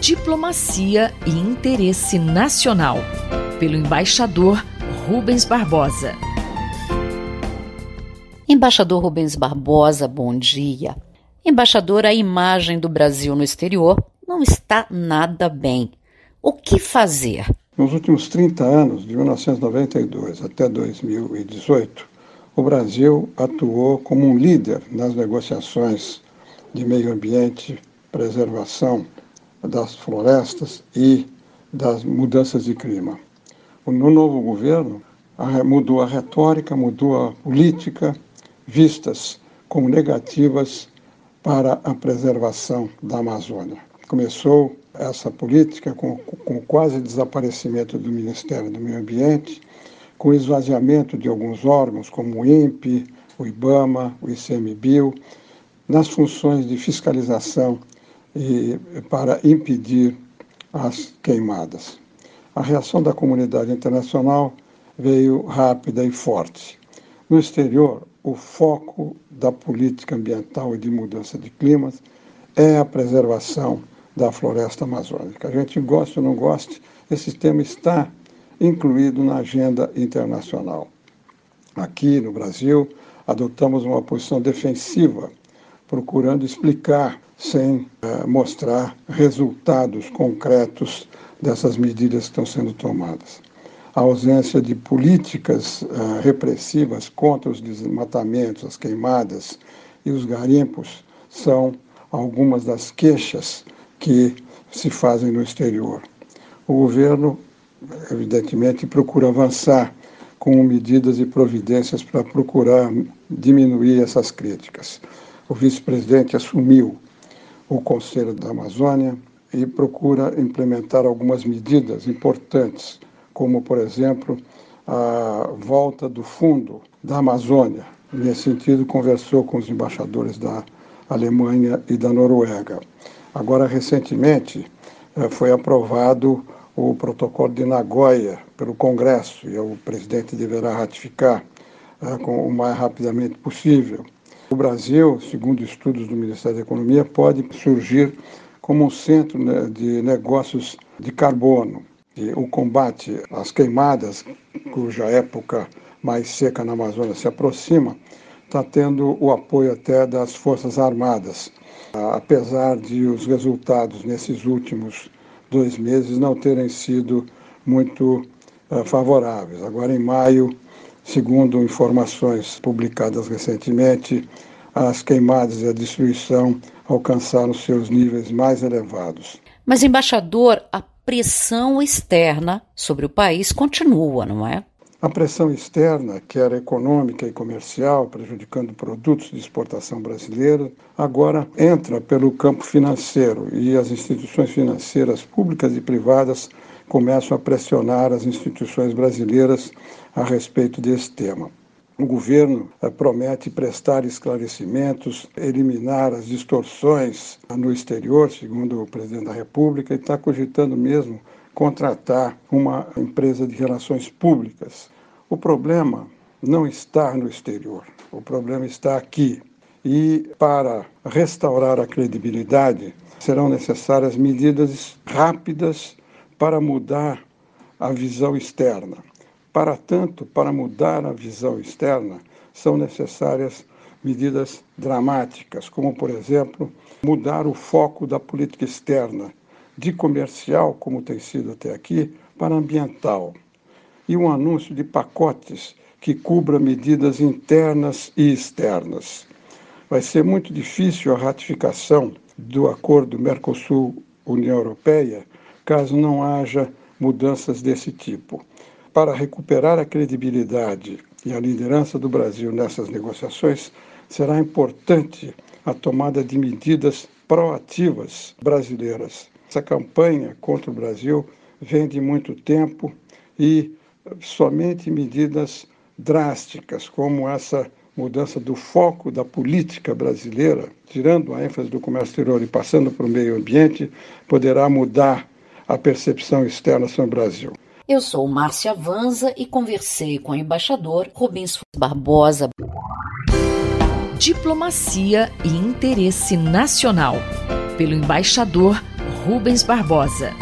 Diplomacia e Interesse Nacional, pelo embaixador Rubens Barbosa. Embaixador Rubens Barbosa, bom dia. Embaixador, a imagem do Brasil no exterior não está nada bem. O que fazer? Nos últimos 30 anos, de 1992 até 2018, o Brasil atuou como um líder nas negociações de meio ambiente, preservação das florestas e das mudanças de clima. No novo governo, mudou a retórica, mudou a política, vistas como negativas para a preservação da Amazônia. Começou essa política com, com quase desaparecimento do Ministério do Meio Ambiente, com esvaziamento de alguns órgãos, como o INPE, o IBAMA, o ICMBio, nas funções de fiscalização e para impedir as queimadas. A reação da comunidade internacional veio rápida e forte. No exterior, o foco da política ambiental e de mudança de climas é a preservação da floresta amazônica. A gente goste ou não goste, esse tema está incluído na agenda internacional. Aqui no Brasil, adotamos uma posição defensiva, procurando explicar sem uh, mostrar resultados concretos dessas medidas que estão sendo tomadas. A ausência de políticas uh, repressivas contra os desmatamentos, as queimadas e os garimpos são algumas das queixas que se fazem no exterior. O governo, evidentemente, procura avançar com medidas e providências para procurar diminuir essas críticas. O vice-presidente assumiu o Conselho da Amazônia e procura implementar algumas medidas importantes, como, por exemplo, a volta do fundo da Amazônia. Nesse sentido, conversou com os embaixadores da Alemanha e da Noruega. Agora, recentemente, eh, foi aprovado o protocolo de Nagoya pelo Congresso e o presidente deverá ratificar eh, com o mais rapidamente possível. O Brasil, segundo estudos do Ministério da Economia, pode surgir como um centro né, de negócios de carbono. E o combate às queimadas, cuja época mais seca na Amazônia se aproxima, está tendo o apoio até das Forças Armadas, apesar de os resultados nesses últimos dois meses não terem sido muito uh, favoráveis. Agora, em maio, Segundo informações publicadas recentemente, as queimadas e a destruição alcançaram seus níveis mais elevados. Mas, embaixador, a pressão externa sobre o país continua, não é? A pressão externa, que era econômica e comercial, prejudicando produtos de exportação brasileira, agora entra pelo campo financeiro e as instituições financeiras públicas e privadas começam a pressionar as instituições brasileiras a respeito desse tema. O governo eh, promete prestar esclarecimentos, eliminar as distorções no exterior, segundo o presidente da República, e está cogitando mesmo contratar uma empresa de relações públicas. O problema não está no exterior, o problema está aqui. E para restaurar a credibilidade, serão necessárias medidas rápidas para mudar a visão externa. Para tanto, para mudar a visão externa, são necessárias medidas dramáticas, como, por exemplo, mudar o foco da política externa de comercial, como tem sido até aqui, para ambiental. E um anúncio de pacotes que cubra medidas internas e externas. Vai ser muito difícil a ratificação do acordo Mercosul-União Europeia caso não haja mudanças desse tipo para recuperar a credibilidade e a liderança do Brasil nessas negociações, será importante a tomada de medidas proativas brasileiras. Essa campanha contra o Brasil vem de muito tempo e somente medidas drásticas, como essa mudança do foco da política brasileira, tirando a ênfase do comércio exterior e passando para o meio ambiente, poderá mudar a percepção externa sobre o Brasil. Eu sou Márcia Vanza e conversei com o embaixador Rubens Barbosa. Diplomacia e Interesse Nacional, pelo embaixador Rubens Barbosa.